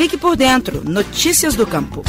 Fique por dentro. Notícias do Campo.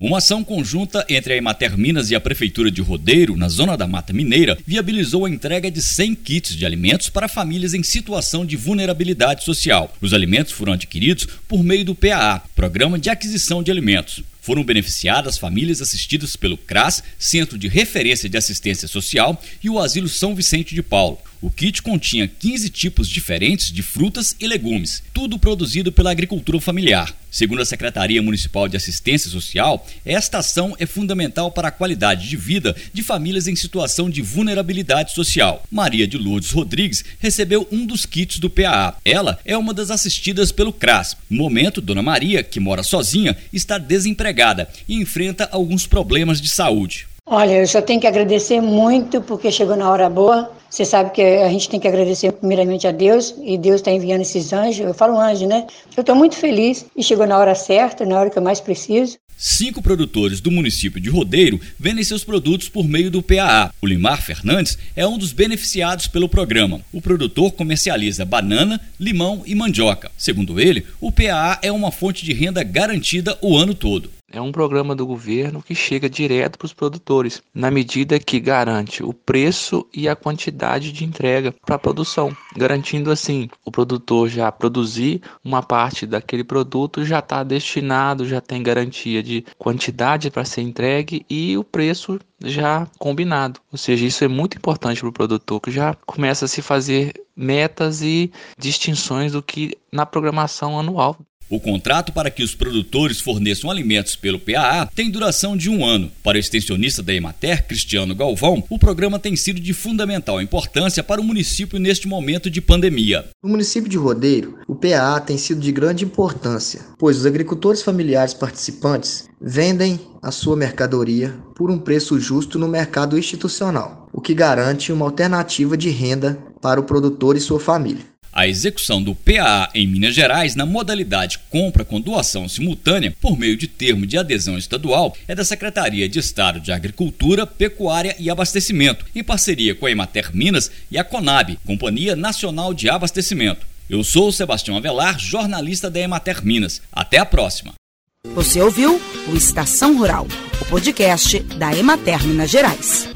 Uma ação conjunta entre a Emater Minas e a Prefeitura de Rodeiro, na zona da Mata Mineira, viabilizou a entrega de 100 kits de alimentos para famílias em situação de vulnerabilidade social. Os alimentos foram adquiridos por meio do PAA, Programa de Aquisição de Alimentos. Foram beneficiadas famílias assistidas pelo CRAS, Centro de Referência de Assistência Social, e o Asilo São Vicente de Paulo. O kit continha 15 tipos diferentes de frutas e legumes, tudo produzido pela agricultura familiar. Segundo a Secretaria Municipal de Assistência Social, esta ação é fundamental para a qualidade de vida de famílias em situação de vulnerabilidade social. Maria de Lourdes Rodrigues recebeu um dos kits do PAA. Ela é uma das assistidas pelo CRAS. No momento, Dona Maria, que mora sozinha, está desempregada e enfrenta alguns problemas de saúde. Olha, eu só tenho que agradecer muito porque chegou na hora boa. Você sabe que a gente tem que agradecer primeiramente a Deus e Deus está enviando esses anjos. Eu falo anjo, né? Eu estou muito feliz e chegou na hora certa, na hora que eu mais preciso. Cinco produtores do município de Rodeiro vendem seus produtos por meio do PAA. O Limar Fernandes é um dos beneficiados pelo programa. O produtor comercializa banana, limão e mandioca. Segundo ele, o PAA é uma fonte de renda garantida o ano todo. É um programa do governo que chega direto para os produtores, na medida que garante o preço e a quantidade de entrega para a produção, garantindo assim o produtor já produzir uma parte daquele produto já está destinado, já tem garantia de quantidade para ser entregue e o preço já combinado. Ou seja, isso é muito importante para o produtor que já começa a se fazer metas e distinções do que na programação anual. O contrato para que os produtores forneçam alimentos pelo PAA tem duração de um ano. Para o extensionista da Emater, Cristiano Galvão, o programa tem sido de fundamental importância para o município neste momento de pandemia. No município de Rodeiro, o PAA tem sido de grande importância, pois os agricultores familiares participantes vendem a sua mercadoria por um preço justo no mercado institucional, o que garante uma alternativa de renda para o produtor e sua família. A execução do PAA em Minas Gerais na modalidade compra com doação simultânea por meio de termo de adesão estadual é da Secretaria de Estado de Agricultura, Pecuária e Abastecimento, em parceria com a Emater Minas e a Conab, Companhia Nacional de Abastecimento. Eu sou o Sebastião Avelar, jornalista da Emater Minas. Até a próxima. Você ouviu o Estação Rural, o podcast da Emater Minas Gerais.